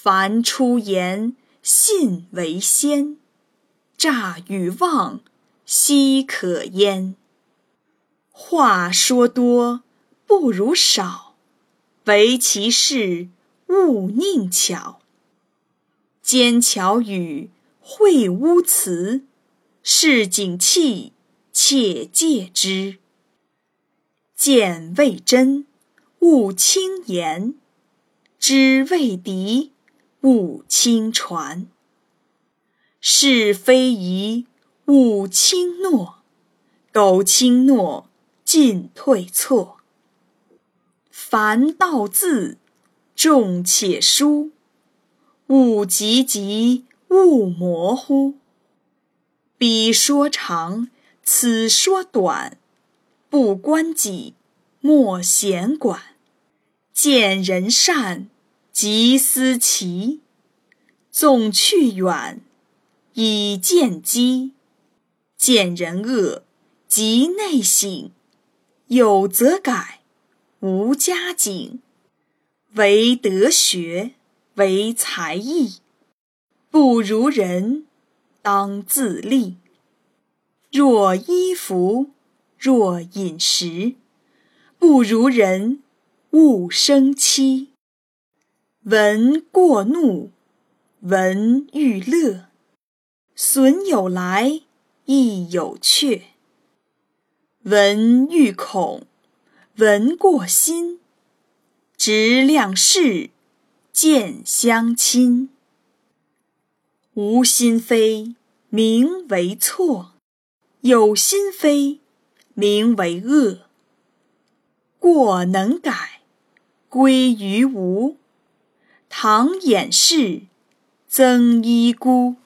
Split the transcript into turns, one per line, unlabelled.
凡出言，信为先；诈与妄，奚可焉？话说多不如少，唯其事勿佞巧。奸巧语，秽污词，市井气，且戒之。见未真，勿轻言；知未敌，勿轻传。是非疑，勿轻诺；苟轻诺，进退错。凡道字，重且疏；勿急急，勿模糊。彼说长，此说短。不关己，莫闲管；见人善，即思齐；纵去远，以见机；见人恶，即内省；有则改，无加警。唯德学，为才艺。不如人，当自砺。若衣服。若饮食，不如人，勿生戚。闻过怒，闻欲乐，损有来，亦有去。闻欲恐，闻过心，直量事，见相亲。无心非，名为错；有心非。名为恶，过能改，归于无。唐寅氏曾一姑。